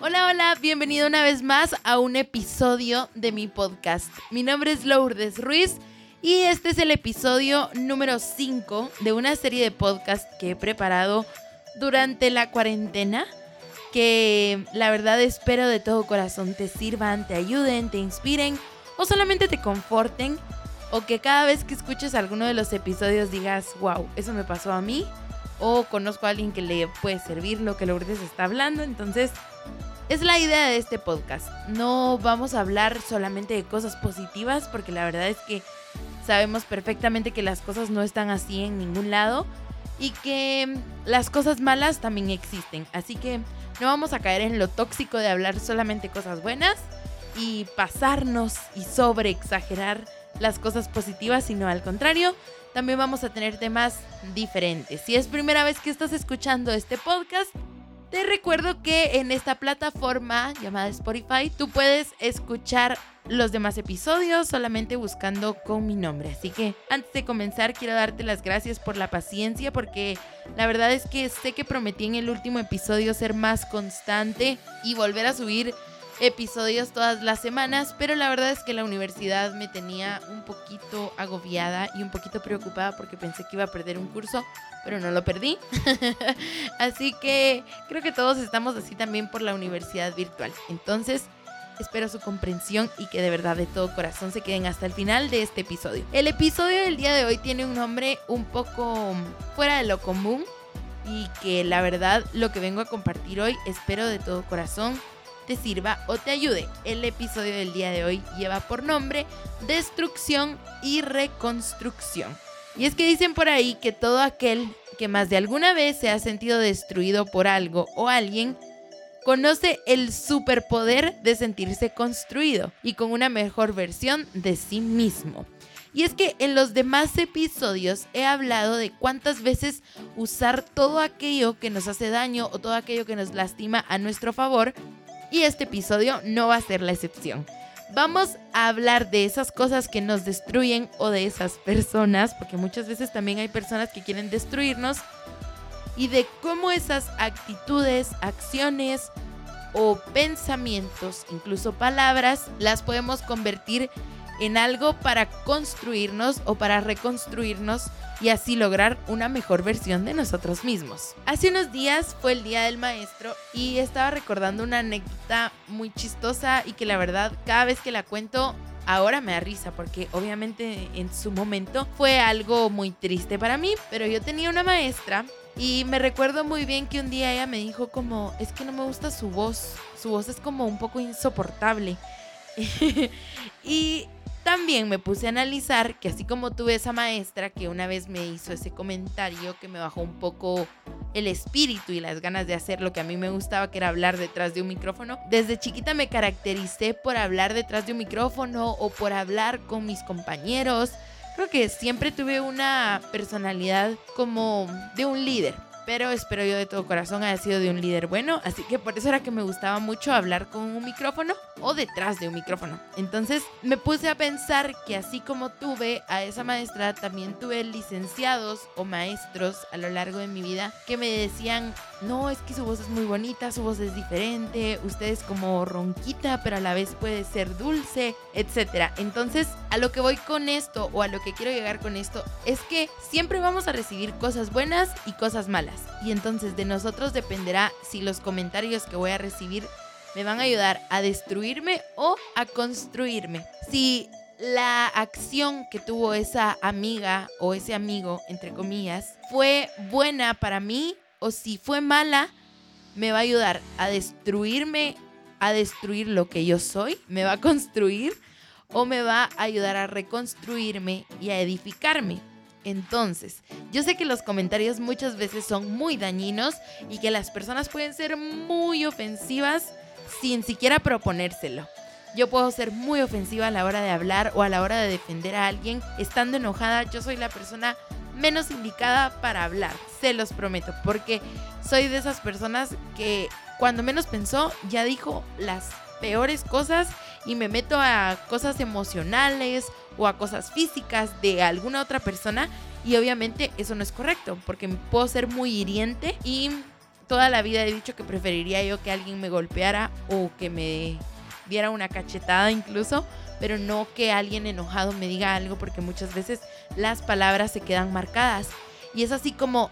Hola, hola, bienvenido una vez más a un episodio de mi podcast. Mi nombre es Lourdes Ruiz y este es el episodio número 5 de una serie de podcasts que he preparado durante la cuarentena que la verdad espero de todo corazón te sirvan, te ayuden, te inspiren o solamente te conforten o que cada vez que escuches alguno de los episodios digas, wow, eso me pasó a mí o conozco a alguien que le puede servir lo que Lourdes está hablando. Entonces, es la idea de este podcast. No vamos a hablar solamente de cosas positivas, porque la verdad es que sabemos perfectamente que las cosas no están así en ningún lado y que las cosas malas también existen. Así que no vamos a caer en lo tóxico de hablar solamente cosas buenas y pasarnos y sobre exagerar las cosas positivas, sino al contrario, también vamos a tener temas diferentes. Si es primera vez que estás escuchando este podcast, te recuerdo que en esta plataforma llamada Spotify tú puedes escuchar los demás episodios solamente buscando con mi nombre. Así que antes de comenzar quiero darte las gracias por la paciencia porque la verdad es que sé que prometí en el último episodio ser más constante y volver a subir episodios todas las semanas, pero la verdad es que la universidad me tenía un poquito agobiada y un poquito preocupada porque pensé que iba a perder un curso, pero no lo perdí. así que creo que todos estamos así también por la universidad virtual. Entonces, espero su comprensión y que de verdad de todo corazón se queden hasta el final de este episodio. El episodio del día de hoy tiene un nombre un poco fuera de lo común y que la verdad lo que vengo a compartir hoy espero de todo corazón te sirva o te ayude. El episodio del día de hoy lleva por nombre Destrucción y Reconstrucción. Y es que dicen por ahí que todo aquel que más de alguna vez se ha sentido destruido por algo o alguien, conoce el superpoder de sentirse construido y con una mejor versión de sí mismo. Y es que en los demás episodios he hablado de cuántas veces usar todo aquello que nos hace daño o todo aquello que nos lastima a nuestro favor y este episodio no va a ser la excepción. Vamos a hablar de esas cosas que nos destruyen o de esas personas, porque muchas veces también hay personas que quieren destruirnos, y de cómo esas actitudes, acciones o pensamientos, incluso palabras, las podemos convertir en algo para construirnos o para reconstruirnos y así lograr una mejor versión de nosotros mismos. Hace unos días fue el Día del Maestro y estaba recordando una anécdota muy chistosa y que la verdad cada vez que la cuento ahora me da risa porque obviamente en su momento fue algo muy triste para mí, pero yo tenía una maestra y me recuerdo muy bien que un día ella me dijo como, es que no me gusta su voz, su voz es como un poco insoportable. y también me puse a analizar que así como tuve esa maestra que una vez me hizo ese comentario que me bajó un poco el espíritu y las ganas de hacer lo que a mí me gustaba, que era hablar detrás de un micrófono, desde chiquita me caractericé por hablar detrás de un micrófono o por hablar con mis compañeros. Creo que siempre tuve una personalidad como de un líder pero espero yo de todo corazón haya sido de un líder bueno, así que por eso era que me gustaba mucho hablar con un micrófono o detrás de un micrófono. Entonces me puse a pensar que así como tuve a esa maestra, también tuve licenciados o maestros a lo largo de mi vida que me decían, no, es que su voz es muy bonita, su voz es diferente, usted es como ronquita, pero a la vez puede ser dulce, etc. Entonces, a lo que voy con esto o a lo que quiero llegar con esto es que siempre vamos a recibir cosas buenas y cosas malas y entonces de nosotros dependerá si los comentarios que voy a recibir me van a ayudar a destruirme o a construirme. Si la acción que tuvo esa amiga o ese amigo, entre comillas, fue buena para mí o si fue mala, me va a ayudar a destruirme, a destruir lo que yo soy, me va a construir o me va a ayudar a reconstruirme y a edificarme. Entonces, yo sé que los comentarios muchas veces son muy dañinos y que las personas pueden ser muy ofensivas sin siquiera proponérselo. Yo puedo ser muy ofensiva a la hora de hablar o a la hora de defender a alguien. Estando enojada, yo soy la persona menos indicada para hablar, se los prometo, porque soy de esas personas que cuando menos pensó ya dijo las peores cosas y me meto a cosas emocionales o a cosas físicas de alguna otra persona y obviamente eso no es correcto porque puedo ser muy hiriente y toda la vida he dicho que preferiría yo que alguien me golpeara o que me diera una cachetada incluso, pero no que alguien enojado me diga algo porque muchas veces las palabras se quedan marcadas. Y es así como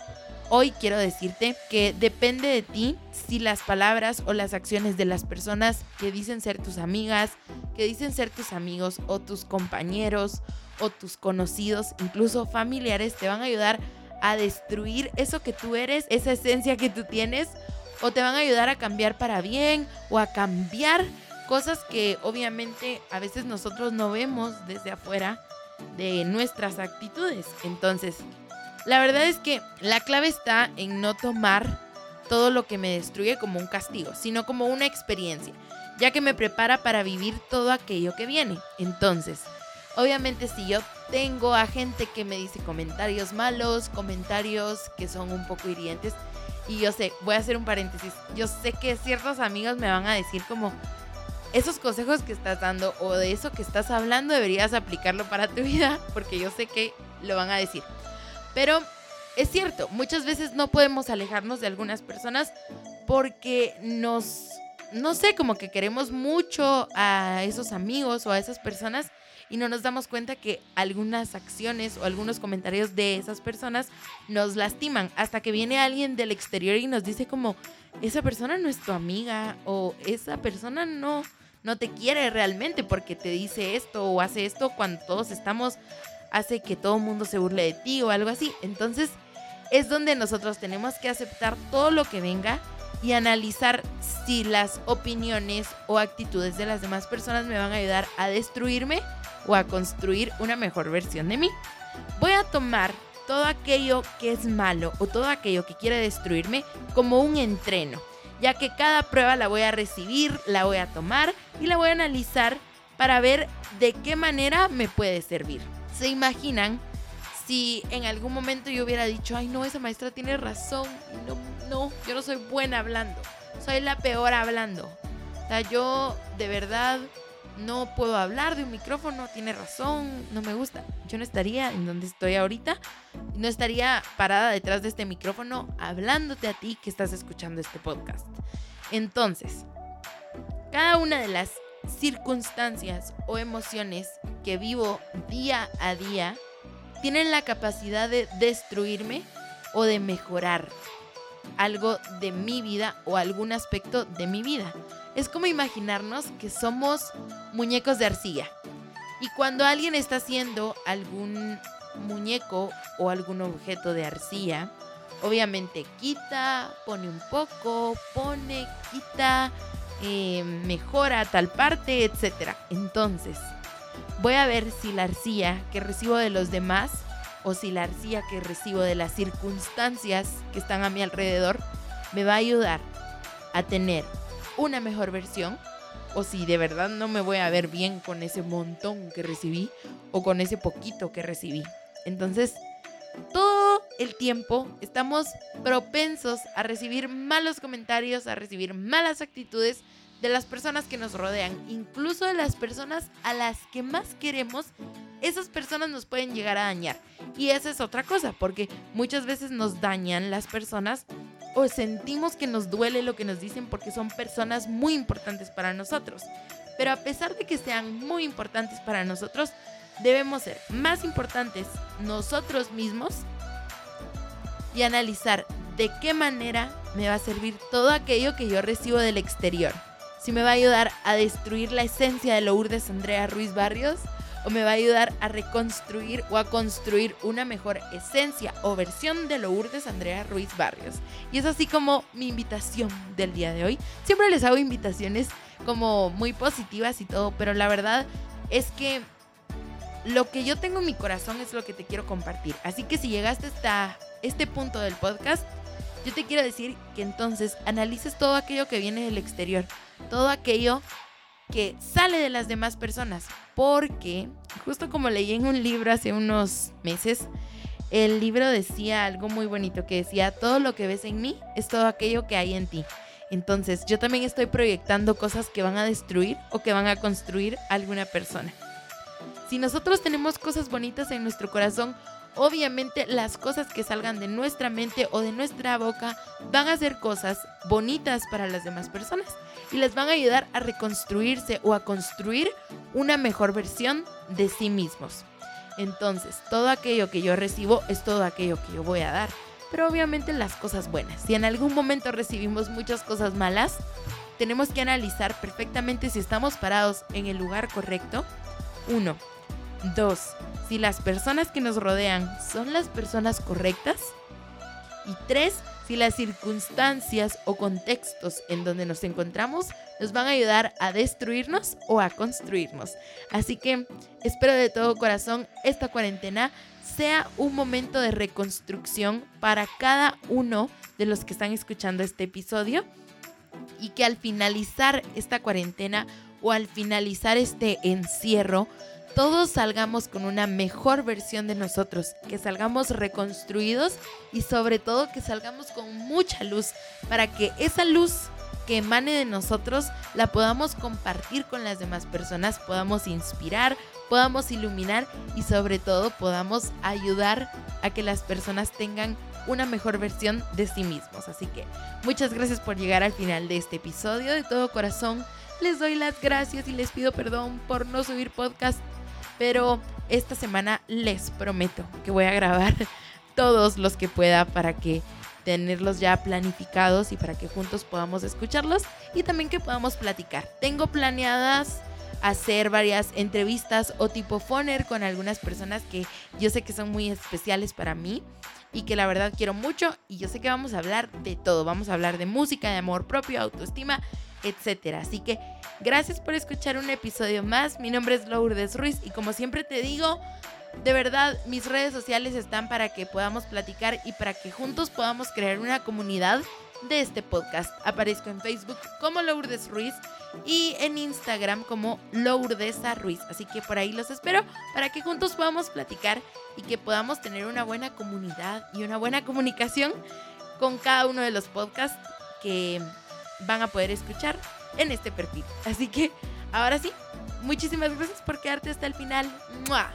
hoy quiero decirte que depende de ti si las palabras o las acciones de las personas que dicen ser tus amigas, que dicen ser tus amigos o tus compañeros o tus conocidos, incluso familiares, te van a ayudar a destruir eso que tú eres, esa esencia que tú tienes, o te van a ayudar a cambiar para bien o a cambiar cosas que obviamente a veces nosotros no vemos desde afuera de nuestras actitudes. Entonces, la verdad es que la clave está en no tomar todo lo que me destruye como un castigo, sino como una experiencia, ya que me prepara para vivir todo aquello que viene. Entonces, obviamente si yo tengo a gente que me dice comentarios malos, comentarios que son un poco hirientes, y yo sé, voy a hacer un paréntesis, yo sé que ciertos amigos me van a decir como, esos consejos que estás dando o de eso que estás hablando deberías aplicarlo para tu vida, porque yo sé que lo van a decir. Pero es cierto, muchas veces no podemos alejarnos de algunas personas porque nos, no sé, como que queremos mucho a esos amigos o a esas personas y no nos damos cuenta que algunas acciones o algunos comentarios de esas personas nos lastiman. Hasta que viene alguien del exterior y nos dice como, esa persona no es tu amiga o esa persona no, no te quiere realmente porque te dice esto o hace esto cuando todos estamos, hace que todo el mundo se burle de ti o algo así. Entonces es donde nosotros tenemos que aceptar todo lo que venga y analizar si las opiniones o actitudes de las demás personas me van a ayudar a destruirme o a construir una mejor versión de mí. Voy a tomar todo aquello que es malo o todo aquello que quiere destruirme como un entreno ya que cada prueba la voy a recibir, la voy a tomar y la voy a analizar para ver de qué manera me puede servir. ¿Se imaginan si en algún momento yo hubiera dicho, ay no, esa maestra tiene razón, no, no, yo no soy buena hablando, soy la peor hablando? O sea, yo de verdad no puedo hablar de un micrófono, tiene razón, no me gusta. Yo no estaría en donde estoy ahorita, no estaría parada detrás de este micrófono hablándote a ti que estás escuchando este podcast. Entonces, cada una de las circunstancias o emociones que vivo día a día tienen la capacidad de destruirme o de mejorar algo de mi vida o algún aspecto de mi vida. Es como imaginarnos que somos muñecos de arcilla. Y cuando alguien está haciendo algún muñeco o algún objeto de arcilla, obviamente quita, pone un poco, pone, quita, eh, mejora tal parte, etc. Entonces, voy a ver si la arcilla que recibo de los demás o si la arcilla que recibo de las circunstancias que están a mi alrededor me va a ayudar a tener una mejor versión o si de verdad no me voy a ver bien con ese montón que recibí o con ese poquito que recibí. Entonces, todo el tiempo estamos propensos a recibir malos comentarios, a recibir malas actitudes de las personas que nos rodean, incluso de las personas a las que más queremos, esas personas nos pueden llegar a dañar. Y esa es otra cosa, porque muchas veces nos dañan las personas o sentimos que nos duele lo que nos dicen porque son personas muy importantes para nosotros. Pero a pesar de que sean muy importantes para nosotros, debemos ser más importantes nosotros mismos y analizar de qué manera me va a servir todo aquello que yo recibo del exterior. Si me va a ayudar a destruir la esencia de Lourdes Andrea Ruiz Barrios o me va a ayudar a reconstruir o a construir una mejor esencia o versión de Lourdes Andrea Ruiz Barrios. Y es así como mi invitación del día de hoy. Siempre les hago invitaciones como muy positivas y todo, pero la verdad es que lo que yo tengo en mi corazón es lo que te quiero compartir. Así que si llegaste hasta este punto del podcast, yo te quiero decir que entonces analices todo aquello que viene del exterior, todo aquello que sale de las demás personas. Porque, justo como leí en un libro hace unos meses, el libro decía algo muy bonito que decía, todo lo que ves en mí es todo aquello que hay en ti. Entonces, yo también estoy proyectando cosas que van a destruir o que van a construir a alguna persona. Si nosotros tenemos cosas bonitas en nuestro corazón, obviamente las cosas que salgan de nuestra mente o de nuestra boca van a ser cosas bonitas para las demás personas y les van a ayudar a reconstruirse o a construir una mejor versión de sí mismos. Entonces, todo aquello que yo recibo es todo aquello que yo voy a dar. Pero obviamente las cosas buenas. Si en algún momento recibimos muchas cosas malas, tenemos que analizar perfectamente si estamos parados en el lugar correcto. Uno. Dos. Si las personas que nos rodean son las personas correctas. Y tres si las circunstancias o contextos en donde nos encontramos nos van a ayudar a destruirnos o a construirnos. Así que espero de todo corazón esta cuarentena sea un momento de reconstrucción para cada uno de los que están escuchando este episodio y que al finalizar esta cuarentena o al finalizar este encierro todos salgamos con una mejor versión de nosotros, que salgamos reconstruidos y sobre todo que salgamos con mucha luz para que esa luz que emane de nosotros la podamos compartir con las demás personas, podamos inspirar, podamos iluminar y sobre todo podamos ayudar a que las personas tengan una mejor versión de sí mismos. Así que muchas gracias por llegar al final de este episodio. De todo corazón les doy las gracias y les pido perdón por no subir podcast pero esta semana les prometo que voy a grabar todos los que pueda para que tenerlos ya planificados y para que juntos podamos escucharlos y también que podamos platicar. Tengo planeadas hacer varias entrevistas o tipo phoner con algunas personas que yo sé que son muy especiales para mí y que la verdad quiero mucho y yo sé que vamos a hablar de todo, vamos a hablar de música, de amor propio, autoestima, etcétera. Así que gracias por escuchar un episodio más. Mi nombre es Lourdes Ruiz y como siempre te digo, de verdad, mis redes sociales están para que podamos platicar y para que juntos podamos crear una comunidad de este podcast. Aparezco en Facebook como Lourdes Ruiz y en Instagram como Lourdesa Ruiz. Así que por ahí los espero para que juntos podamos platicar y que podamos tener una buena comunidad y una buena comunicación con cada uno de los podcasts que van a poder escuchar en este perfil. Así que ahora sí, muchísimas gracias por quedarte hasta el final. ¡Mua!